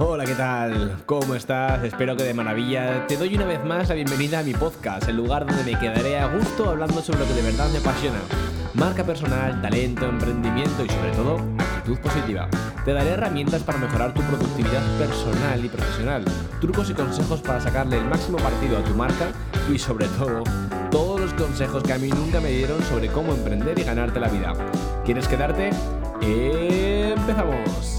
Hola, ¿qué tal? ¿Cómo estás? Espero que de maravilla. Te doy una vez más la bienvenida a mi podcast, el lugar donde me quedaré a gusto hablando sobre lo que de verdad me apasiona. Marca personal, talento, emprendimiento y sobre todo actitud positiva. Te daré herramientas para mejorar tu productividad personal y profesional, trucos y consejos para sacarle el máximo partido a tu marca y sobre todo todos los consejos que a mí nunca me dieron sobre cómo emprender y ganarte la vida. ¿Quieres quedarte? ¡Empezamos!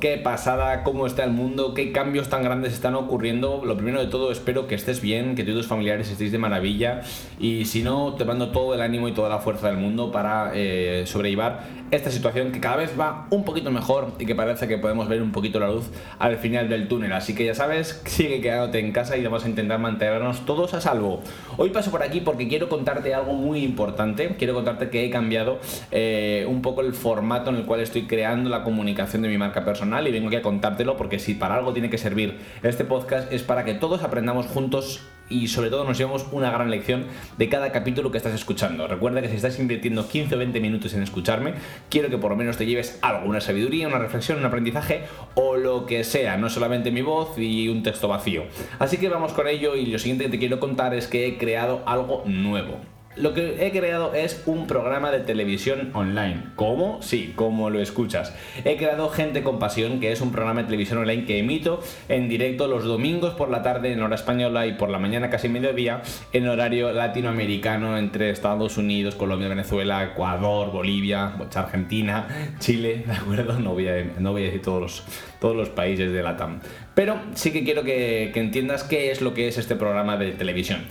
qué pasada, cómo está el mundo, qué cambios tan grandes están ocurriendo. Lo primero de todo, espero que estés bien, que todos tus familiares estéis de maravilla y si no, te mando todo el ánimo y toda la fuerza del mundo para eh, sobrellevar esta situación que cada vez va un poquito mejor y que parece que podemos ver un poquito la luz al final del túnel. Así que ya sabes, sigue quedándote en casa y vamos a intentar mantenernos todos a salvo. Hoy paso por aquí porque quiero contarte algo muy importante. Quiero contarte que he cambiado eh, un poco el formato en el cual estoy creando la comunicación de mi marca personal y vengo aquí a contártelo porque si para algo tiene que servir este podcast es para que todos aprendamos juntos y sobre todo nos llevamos una gran lección de cada capítulo que estás escuchando. Recuerda que si estás invirtiendo 15 o 20 minutos en escucharme, quiero que por lo menos te lleves algo, una sabiduría, una reflexión, un aprendizaje o lo que sea, no solamente mi voz y un texto vacío. Así que vamos con ello y lo siguiente que te quiero contar es que he creado algo nuevo. Lo que he creado es un programa de televisión online. ¿Cómo? Sí, como lo escuchas. He creado Gente con Pasión, que es un programa de televisión online que emito en directo los domingos por la tarde en hora española y por la mañana casi mediodía en horario latinoamericano entre Estados Unidos, Colombia, Venezuela, Ecuador, Bolivia, Argentina, Chile, ¿de acuerdo? No voy a, decir todos los, países de la TAM. Pero sí que quiero que, que entiendas qué es lo que es este programa de televisión.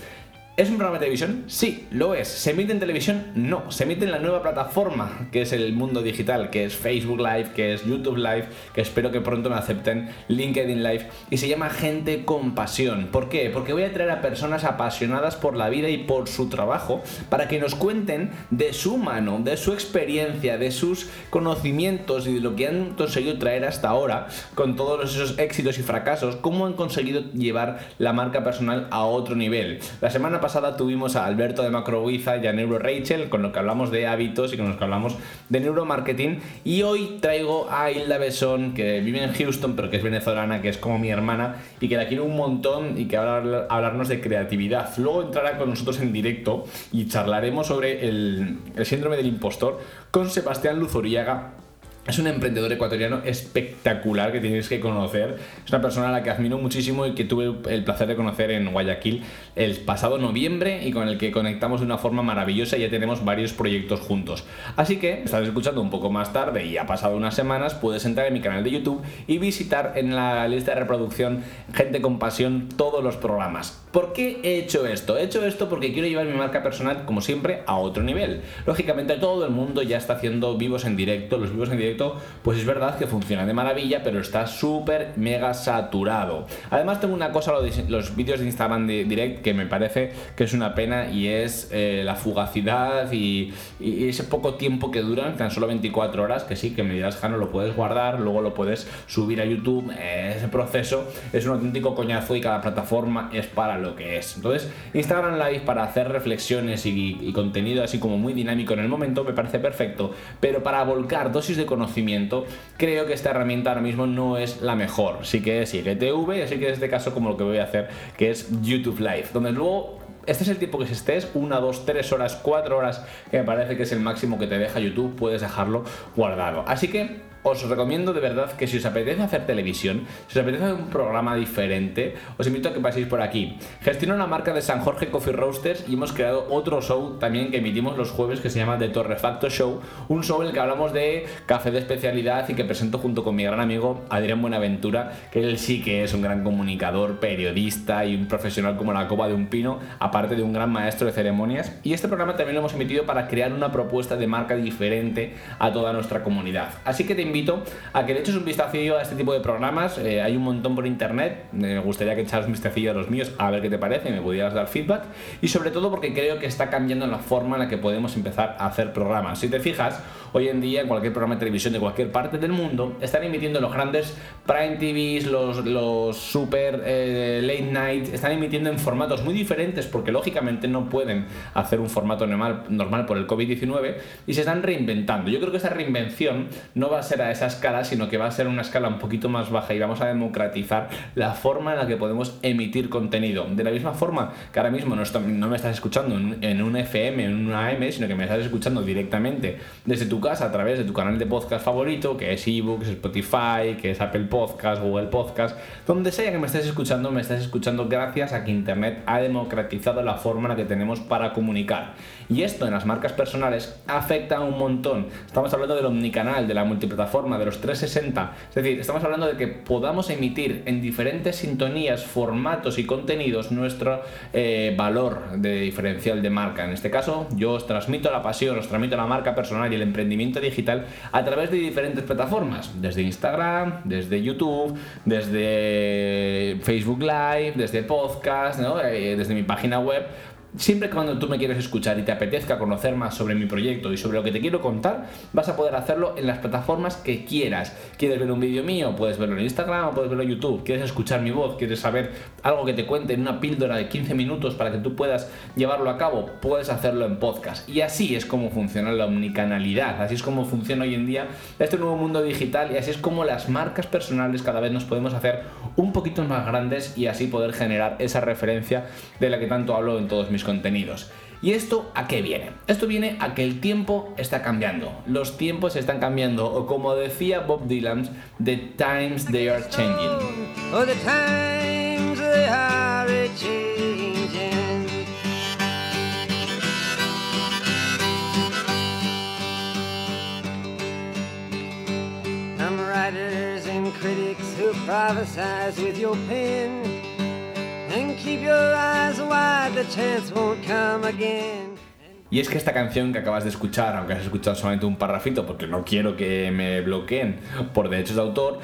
¿Es un programa de televisión? Sí, lo es. ¿Se emite en televisión? No. Se emite en la nueva plataforma que es el mundo digital, que es Facebook Live, que es YouTube Live, que espero que pronto me acepten, LinkedIn Live, y se llama Gente con Pasión. ¿Por qué? Porque voy a traer a personas apasionadas por la vida y por su trabajo para que nos cuenten de su mano, de su experiencia, de sus conocimientos y de lo que han conseguido traer hasta ahora con todos esos éxitos y fracasos, cómo han conseguido llevar la marca personal a otro nivel. La semana pasada tuvimos a Alberto de Macrowiza y a Neuro Rachel, con lo que hablamos de hábitos y con los que hablamos de neuromarketing. Y hoy traigo a Hilda Besón, que vive en Houston, pero que es venezolana, que es como mi hermana y que la quiero un montón y que va a hablarnos de creatividad. Luego entrará con nosotros en directo y charlaremos sobre el, síndrome del impostor con Sebastián Luzoriaga es un emprendedor ecuatoriano espectacular que tienes que conocer. Es una persona a la que admiro muchísimo y que tuve el placer de conocer en Guayaquil el pasado noviembre y con el que conectamos de una forma maravillosa y ya tenemos varios proyectos juntos. Así que, estás escuchando un poco más tarde y ha pasado unas semanas, puedes entrar en mi canal de YouTube y visitar en la lista de reproducción Gente con Pasión todos los programas. ¿Por qué he hecho esto? He hecho esto porque quiero llevar mi marca personal, como siempre, a otro nivel. Lógicamente, todo el mundo ya está haciendo vivos en directo. Los vivos en directo pues es verdad que funciona de maravilla, pero está súper mega saturado. Además tengo una cosa, los vídeos de Instagram de Direct, que me parece que es una pena y es eh, la fugacidad y, ese poco tiempo que duran, tan solo 24 horas, que sí, que me dirás, Jano, lo puedes guardar, luego lo puedes subir a YouTube. Eh, ese proceso es un auténtico coñazo y cada plataforma es para lo que es. Entonces, Instagram Live para hacer reflexiones y, contenido así como muy dinámico en el momento me parece perfecto, pero para volcar dosis de conocimiento creo que esta herramienta ahora mismo no es la mejor. Sí que es IGTV, así que en este caso como lo que voy a hacer, que es YouTube Live, donde luego este es el tiempo que estés, una, dos, tres horas, cuatro horas, que me parece que es el máximo que te deja YouTube, puedes dejarlo guardado. Así que os recomiendo de verdad que si os apetece hacer televisión, si os apetece hacer un programa diferente, os invito a que paséis por aquí. Gestiono la marca de San Jorge Coffee Roasters y hemos creado otro show también que emitimos los jueves que se llama The Torrefacto Show, un show en el que hablamos de café de especialidad y que presento junto con mi gran amigo Adrián Buenaventura, que él sí que es un gran comunicador, periodista y un profesional como la copa de un pino, aparte de un gran maestro de ceremonias. Y este programa también lo hemos emitido para crear una propuesta de marca diferente a toda nuestra comunidad. Así que te invito a que le eches un vistacillo a este tipo de programas. Eh, hay un montón por internet. Me gustaría que echaras un vistacillo a los míos a ver qué te parece, me pudieras dar feedback. Y sobre todo porque creo que está cambiando la forma en la que podemos empezar a hacer programas. Si te fijas, hoy en día en cualquier programa de televisión de cualquier parte del mundo están emitiendo los grandes prime TVs, los, super eh, late night, están emitiendo en formatos muy diferentes porque lógicamente no pueden hacer un formato normal, por el COVID-19 y se están reinventando. Yo creo que esa reinvención no va a ser a esa escala, sino que va a ser una escala un poquito más baja y vamos a democratizar la forma en la que podemos emitir contenido. De la misma forma que ahora mismo no, me estás escuchando en, un FM, en una AM, sino que me estás escuchando directamente desde tu a través de tu canal de podcast favorito, que es eBooks, Spotify, que es Apple Podcast, Google Podcast, donde sea que me estés escuchando, me estás escuchando gracias a que Internet ha democratizado la forma en la que tenemos para comunicar. Y esto en las marcas personales afecta un montón. Estamos hablando del omnicanal, de la multiplataforma, de los 360. Es decir, estamos hablando de que podamos emitir en diferentes sintonías, formatos y contenidos nuestro eh, valor de diferencial de marca. En este caso, yo os transmito la pasión, os transmito la marca personal y el emprendimiento digital a través de diferentes plataformas. Desde Instagram, desde YouTube, desde Facebook Live, desde podcast, eh, desde mi página web Siempre cuando tú me quieres escuchar y te apetezca conocer más sobre mi proyecto y sobre lo que te quiero contar, vas a poder hacerlo en las plataformas que quieras. ¿Quieres ver un vídeo mío? Puedes verlo en Instagram o puedes verlo en YouTube. ¿Quieres escuchar mi voz? ¿Quieres saber algo que te cuente en una píldora de 15 minutos para que tú puedas llevarlo a cabo? Puedes hacerlo en podcast. Y así es como funciona la omnicanalidad. Así es como funciona hoy en día este nuevo mundo digital y así es como las marcas personales cada vez nos podemos hacer un poquito más grandes y así poder generar esa referencia de la que tanto hablo en todos mis contenidos. ¿Y esto a qué viene? Esto viene a que el tiempo está cambiando. Los tiempos están cambiando. O como decía Bob Dylan, the times they are changing. Y es que esta canción que acabas de escuchar, aunque has escuchado solamente un parrafito, porque no quiero que me bloqueen por derechos de autor,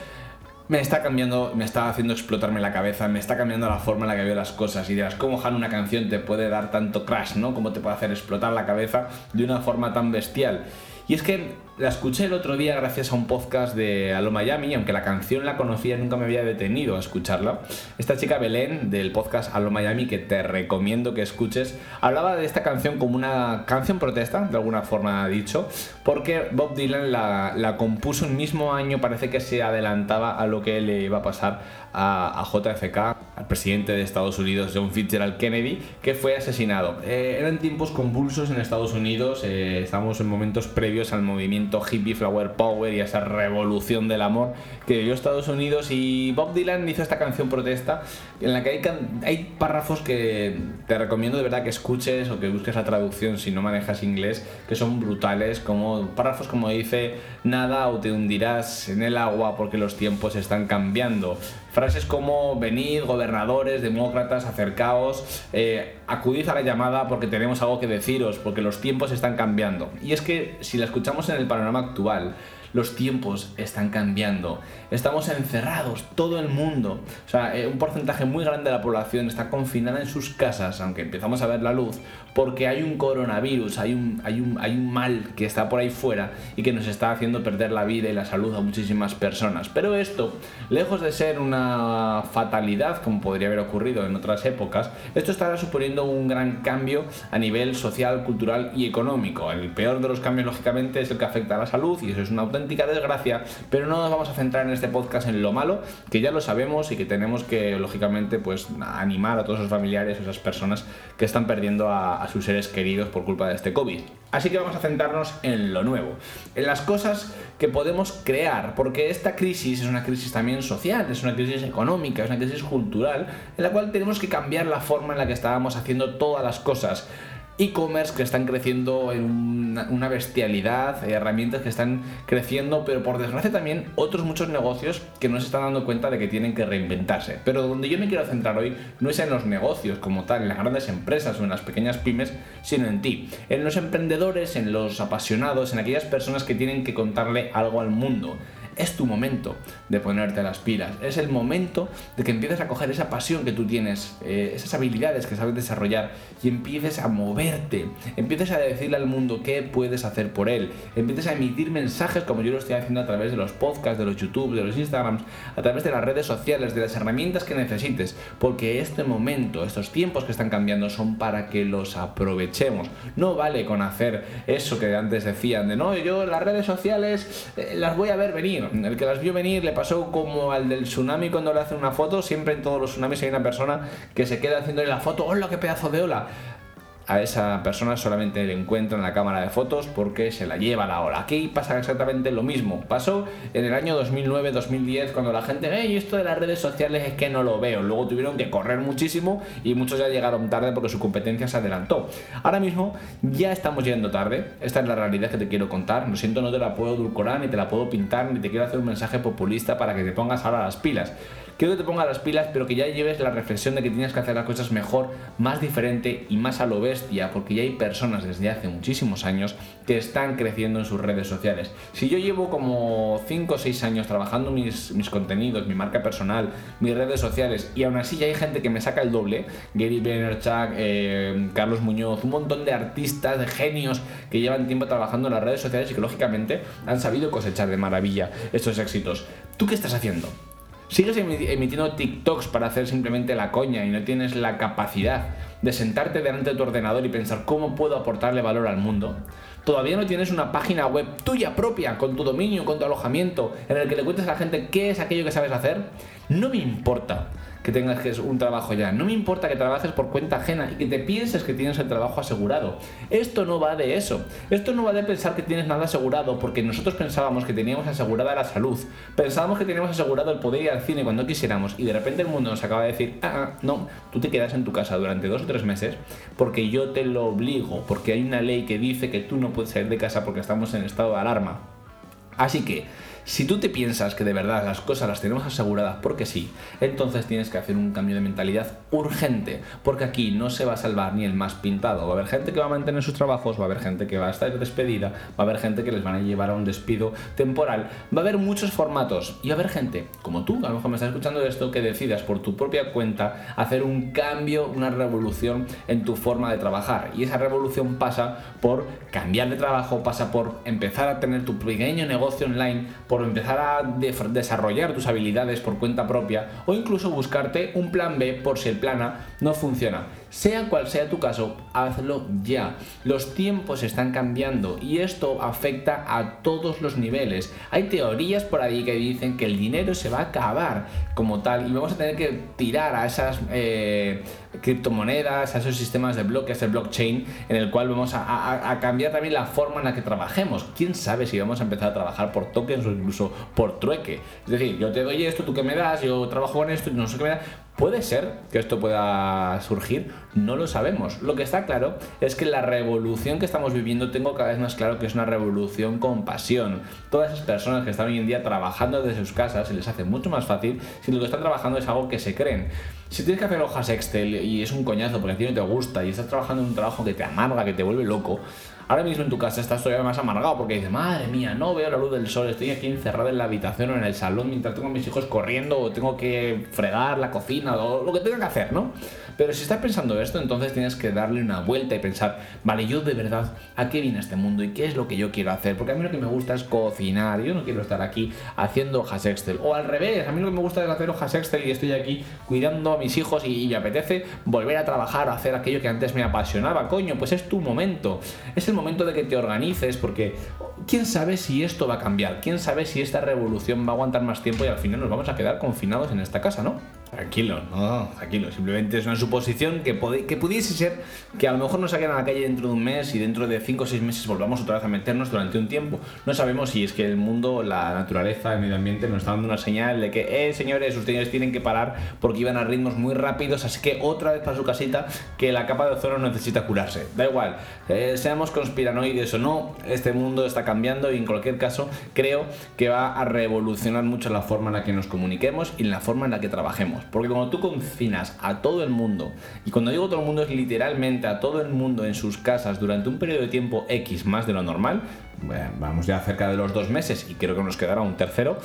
me está cambiando, me está haciendo explotarme la cabeza, me está cambiando la forma en la que veo las cosas. Y dirás, ¿cómo Han una canción te puede dar tanto crash, no? ¿Cómo te puede hacer explotar la cabeza de una forma tan bestial? Y es que la escuché el otro día gracias a un podcast de Alo Miami, aunque la canción la conocía, nunca me había detenido a escucharla. Esta chica Belén del podcast Alo Miami, que te recomiendo que escuches, hablaba de esta canción como una canción protesta, de alguna forma ha dicho, porque Bob Dylan la, la compuso el mismo año, parece que se adelantaba a lo que le iba a pasar a, JFK, al presidente de Estados Unidos, John Fitzgerald Kennedy, que fue asesinado. Eh, eran tiempos convulsos en Estados Unidos, eh, estamos en momentos previos al movimiento hippie, flower power y esa revolución del amor que vivió Estados Unidos y Bob Dylan hizo esta canción protesta en la que hay, hay párrafos que te recomiendo de verdad que escuches o que busques la traducción si no manejas inglés que son brutales como párrafos como dice nada o te hundirás en el agua porque los tiempos están cambiando frases como venid gobernadores demócratas acercaos eh, acudid a la llamada porque tenemos algo que deciros porque los tiempos están cambiando y es que si la escuchamos en el panorama actual los tiempos están cambiando. Estamos encerrados, todo el mundo. O sea, eh, un porcentaje muy grande de la población está confinada en sus casas, aunque empezamos a ver la luz, porque hay un coronavirus, hay un, hay un, hay un mal que está por ahí fuera y que nos está haciendo perder la vida y la salud a muchísimas personas. Pero esto, lejos de ser una fatalidad, como podría haber ocurrido en otras épocas, esto estará suponiendo un gran cambio a nivel social, cultural y económico. El peor de los cambios, lógicamente, es el que afecta a la salud y eso es una auténtica desgracia, pero no nos vamos a centrar en este podcast en lo malo, que ya lo sabemos y que tenemos que, lógicamente, pues animar a todos los familiares, esas personas que están perdiendo a, a sus seres queridos por culpa de este COVID. Así que vamos a centrarnos en lo nuevo, en las cosas que podemos crear, porque esta crisis es una crisis también social, es una crisis económica, es una crisis cultural, en la cual tenemos que cambiar la forma en la que estábamos haciendo todas las cosas e-commerce que están creciendo en una, bestialidad, herramientas que están creciendo, pero por desgracia también otros muchos negocios que no se están dando cuenta de que tienen que reinventarse. Pero donde yo me quiero centrar hoy no es en los negocios como tal, en las grandes empresas o en las pequeñas pymes, sino en ti, en los emprendedores, en los apasionados, en aquellas personas que tienen que contarle algo al mundo es tu momento de ponerte las pilas. Es el momento de que empieces a coger esa pasión que tú tienes, eh, esas habilidades que sabes desarrollar y empieces a moverte. Empieces a decirle al mundo qué puedes hacer por él. Empieces a emitir mensajes como yo lo estoy haciendo a través de los podcasts, de los YouTube, de los Instagrams, a través de las redes sociales, de las herramientas que necesites. Porque este momento, estos tiempos que están cambiando son para que los aprovechemos. No vale con hacer eso que antes decían de no, yo las redes sociales eh, las voy a ver venir. El que las vio venir le pasó como al del tsunami cuando le hacen una foto. Siempre en todos los tsunamis hay una persona que se queda haciéndole la foto. ¡Hola, qué pedazo de ola! A esa persona solamente le encuentra en la cámara de fotos porque se la lleva la hora. Aquí pasa exactamente lo mismo. Pasó en el año 2009-2010 cuando la gente, hey, esto de las redes sociales es que no lo veo. Luego tuvieron que correr muchísimo y muchos ya llegaron tarde porque su competencia se adelantó. Ahora mismo ya estamos yendo tarde. Esta es la realidad que te quiero contar. Lo siento, no te la puedo edulcorar, ni te la puedo pintar, ni te quiero hacer un mensaje populista para que te pongas ahora las pilas. Quiero que te pongas las pilas, pero que ya lleves la reflexión de que tienes que hacer las cosas mejor, más diferente y más a lo bestia, porque ya hay personas desde hace muchísimos años que están creciendo en sus redes sociales. Si yo llevo como 5 o 6 años trabajando mis, contenidos, mi marca personal, mis redes sociales, y aún así ya hay gente que me saca el doble, Gary Vaynerchuk, eh, Carlos Muñoz, un montón de artistas, de genios que llevan tiempo trabajando en las redes sociales y que lógicamente han sabido cosechar de maravilla estos éxitos. ¿Tú qué estás haciendo? Sigues emitiendo TikToks para hacer simplemente la coña y no tienes la capacidad de sentarte delante de tu ordenador y pensar cómo puedo aportarle valor al mundo, todavía no tienes una página web tuya propia, con tu dominio, con tu alojamiento, en el que le cuentes a la gente qué es aquello que sabes hacer, no me importa que tengas un trabajo ya. No me importa que trabajes por cuenta ajena y que te pienses que tienes el trabajo asegurado. Esto no va de eso. Esto no va de pensar que tienes nada asegurado porque nosotros pensábamos que teníamos asegurada la salud. Pensábamos que teníamos asegurado el poder ir al cine cuando quisiéramos y de repente el mundo nos acaba de decir, ah, ah, no, tú te quedas en tu casa durante dos o tres meses porque yo te lo obligo, porque hay una ley que dice que tú no puedes salir de casa porque estamos en estado de alarma. Así que si tú te piensas que de verdad las cosas las tenemos aseguradas porque sí, entonces tienes que hacer un cambio de mentalidad urgente, porque aquí no se va a salvar ni el más pintado. Va a haber gente que va a mantener sus trabajos, va a haber gente que va a estar despedida, va a haber gente que les van a llevar a un despido temporal, va a haber muchos formatos y va a haber gente como tú, a lo mejor me estás escuchando esto, que decidas por tu propia cuenta hacer un cambio, una revolución en tu forma de trabajar. Y esa revolución pasa por cambiar de trabajo, pasa por empezar a tener tu pequeño negocio online, por empezar a desarrollar tus habilidades por cuenta propia o incluso buscarte un plan B por si el plan A no funciona. Sea cual sea tu caso, hazlo ya. Los tiempos están cambiando y esto afecta a todos los niveles. Hay teorías por ahí que dicen que el dinero se va a acabar como tal y vamos a tener que tirar a esas eh, criptomonedas, a esos sistemas de bloques, el blockchain, en el cual vamos a, cambiar también la forma en la que trabajemos. ¿Quién sabe si vamos a empezar a trabajar por tokens o incluso por trueque? Es decir, yo te doy esto, tú que me das, yo trabajo con esto, no sé qué me das ¿Puede ser que esto pueda surgir? No lo sabemos. Lo que está claro es que la revolución que estamos viviendo tengo cada vez más claro que es una revolución con pasión. Todas esas personas que están hoy en día trabajando desde sus casas se les hace mucho más fácil si lo que están trabajando es algo que se creen. Si tienes que hacer hojas Excel y es un coñazo porque a ti no te gusta y estás trabajando en un trabajo que te amarga, que te vuelve loco, Ahora mismo en tu casa estás todavía más amargado porque dices, madre mía, no veo la luz del sol, estoy aquí encerrado en la habitación o en el salón mientras tengo a mis hijos corriendo o tengo que fregar la cocina o lo que tenga que hacer, ¿no? Pero si estás pensando esto, entonces tienes que darle una vuelta y pensar, vale, yo de verdad, ¿a qué viene este mundo y qué es lo que yo quiero hacer? Porque a mí lo que me gusta es cocinar, yo no quiero estar aquí haciendo hojas Excel. O al revés, a mí lo que me gusta es hacer hojas Excel y estoy aquí cuidando a mis hijos y, me apetece volver a trabajar, a hacer aquello que antes me apasionaba, coño, pues es tu momento. Es el momento de que te organices, porque quién sabe si esto va a cambiar, quién sabe si esta revolución va a aguantar más tiempo y al final nos vamos a quedar confinados en esta casa, ¿no? Tranquilo, no, tranquilo. Simplemente es una suposición que, pudiese ser que a lo mejor nos saquen a la calle dentro de un mes y dentro de 5 o 6 meses volvamos otra vez a meternos durante un tiempo. No sabemos si es que el mundo, la naturaleza, el medio ambiente nos está dando una señal de que, eh, señores, ustedes tienen que parar porque iban a ritmos muy rápidos, así que otra vez para su casita que la capa de ozono necesita curarse. Da igual, eh, seamos conspiranoides o no, este mundo está cambiando y en cualquier caso creo que va a revolucionar mucho la forma en la que nos comuniquemos y la forma en la que trabajemos. Porque cuando tú confinas a todo el mundo, y cuando digo todo el mundo es literalmente a todo el mundo en sus casas durante un periodo de tiempo X más de lo normal, vamos ya cerca de los dos meses y creo que nos quedará un tercero,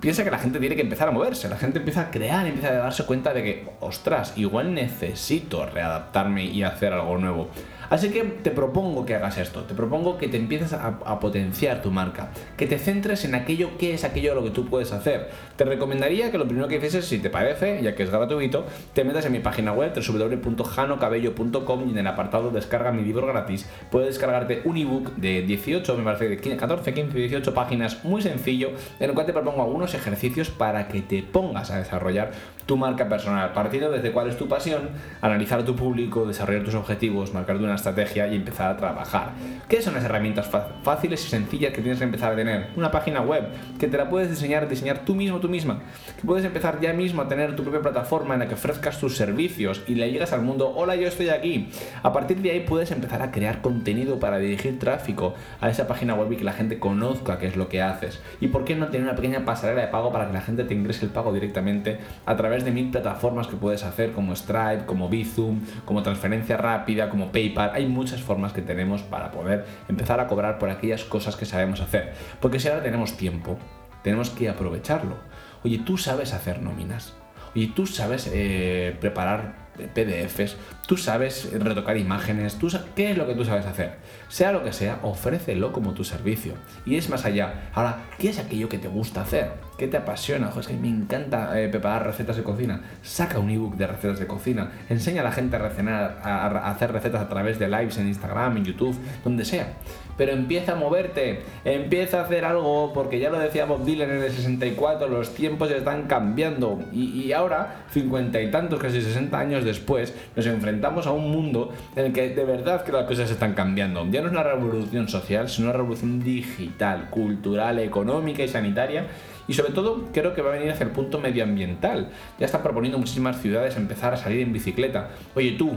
piensa que la gente tiene que empezar a moverse, la gente empieza a crear, empieza a darse cuenta de que, ostras, igual necesito readaptarme y hacer algo nuevo. Así que te propongo que hagas esto, te propongo que te empieces a, potenciar tu marca, que te centres en aquello que es aquello lo que tú puedes hacer. Te recomendaría que lo primero que hicieses, si te parece, ya que es gratuito, te metas en mi página web www.janocabello.com y en el apartado descarga mi libro gratis puedes descargarte un ebook de 18, me parece de 14, 15, 18 páginas, muy sencillo, en el cual te propongo algunos ejercicios para que te pongas a desarrollar tu marca personal, partiendo desde cuál es tu pasión, analizar tu público, desarrollar tus objetivos, marcar una estrategia y empezar a trabajar. ¿Qué son las herramientas fáciles y sencillas que tienes que empezar a tener? Una página web que te la puedes diseñar, diseñar tú mismo, tú misma. Que puedes empezar ya mismo a tener tu propia plataforma en la que ofrezcas tus servicios y le llegas al mundo, hola, yo estoy aquí. A partir de ahí puedes empezar a crear contenido para dirigir tráfico a esa página web y que la gente conozca qué es lo que haces. Y por qué no tener una pequeña pasarela de pago para que la gente te ingrese el pago directamente a través de mil plataformas que puedes hacer como Stripe, como Bizum, como transferencia rápida, como PayPal. Hay muchas formas que tenemos para poder empezar a cobrar por aquellas cosas que sabemos hacer. Porque si ahora tenemos tiempo, tenemos que aprovecharlo. Oye, tú sabes hacer nóminas. Oye, tú sabes eh, preparar PDFs, tú sabes retocar imágenes, tú ¿qué es lo que tú sabes hacer? Sea lo que sea, ofrécelo como tu servicio. Y es más allá. Ahora, ¿qué es aquello que te gusta hacer? ¿Qué te apasiona? Ojo, que me encanta eh, preparar recetas de cocina. Saca un ebook de recetas de cocina. Enseña a la gente a, a hacer recetas a través de lives en Instagram, en YouTube, donde sea pero empieza a moverte, empieza a hacer algo, porque ya lo decía Bob Dylan en el 64, los tiempos están cambiando y, ahora, cincuenta y tantos, casi 60 años después, nos enfrentamos a un mundo en el que de verdad que las cosas están cambiando. Ya no es una revolución social, sino una revolución digital, cultural, económica y sanitaria. Y sobre todo creo que va a venir hacia el punto medioambiental. Ya están proponiendo muchísimas ciudades empezar a salir en bicicleta. Oye tú,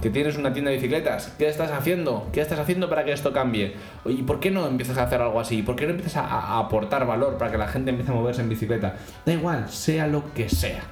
que tienes una tienda de bicicletas, ¿qué estás haciendo? ¿Qué estás haciendo para que esto cambie? ¿Y por qué no empiezas a hacer algo así? ¿Por qué no empiezas a, a aportar valor para que la gente empiece a moverse en bicicleta? Da igual, sea lo que sea.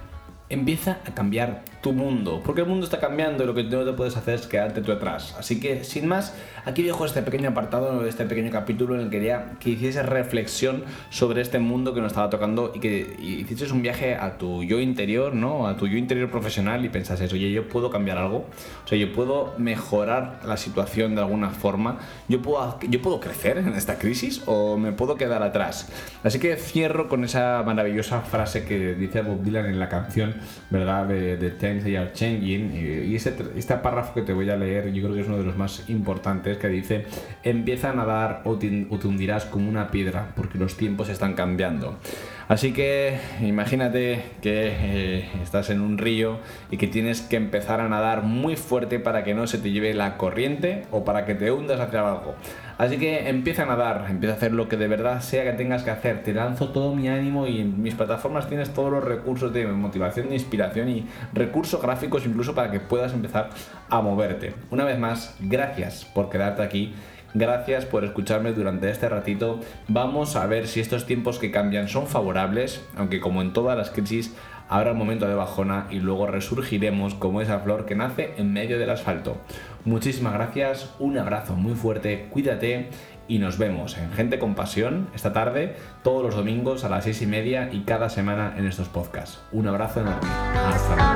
Empieza a cambiar tu mundo, porque el mundo está cambiando y lo que no te puedes hacer es quedarte tú atrás. Así que, sin más, aquí dejo este pequeño apartado, este pequeño capítulo en el que quería que hicieses reflexión sobre este mundo que nos estaba tocando y que hicieses un viaje a tu yo interior, ¿no? A tu yo interior profesional y pensases, oye, yo puedo cambiar algo, o sea, yo puedo mejorar la situación de alguna forma, yo puedo, yo puedo crecer en esta crisis o me puedo quedar atrás. Así que cierro con esa maravillosa frase que dice Bob Dylan en la canción, ¿verdad? De, de They Are Changing. Y ese, este párrafo que te voy a leer, yo creo que es uno de los más importantes, que dice: Empieza a nadar o te, hundirás como una piedra, porque los tiempos están cambiando. Así que imagínate que eh, estás en un río y que tienes que empezar a nadar muy fuerte para que no se te lleve la corriente o para que te hundas hacia abajo. Así que empieza a nadar, empieza a hacer lo que de verdad sea que tengas que hacer. Te lanzo todo mi ánimo y en mis plataformas tienes todos los recursos de motivación, de inspiración y recursos gráficos incluso para que puedas empezar a moverte. Una vez más, gracias por quedarte aquí. Gracias por escucharme durante este ratito. Vamos a ver si estos tiempos que cambian son favorables, aunque como en todas las crisis habrá un momento de bajona y luego resurgiremos como esa flor que nace en medio del asfalto. Muchísimas gracias, un abrazo muy fuerte, cuídate y nos vemos en Gente con Pasión esta tarde, todos los domingos a las seis y media y cada semana en estos podcasts. Un abrazo enorme. Hasta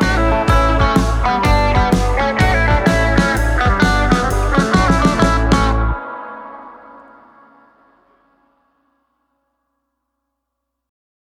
luego.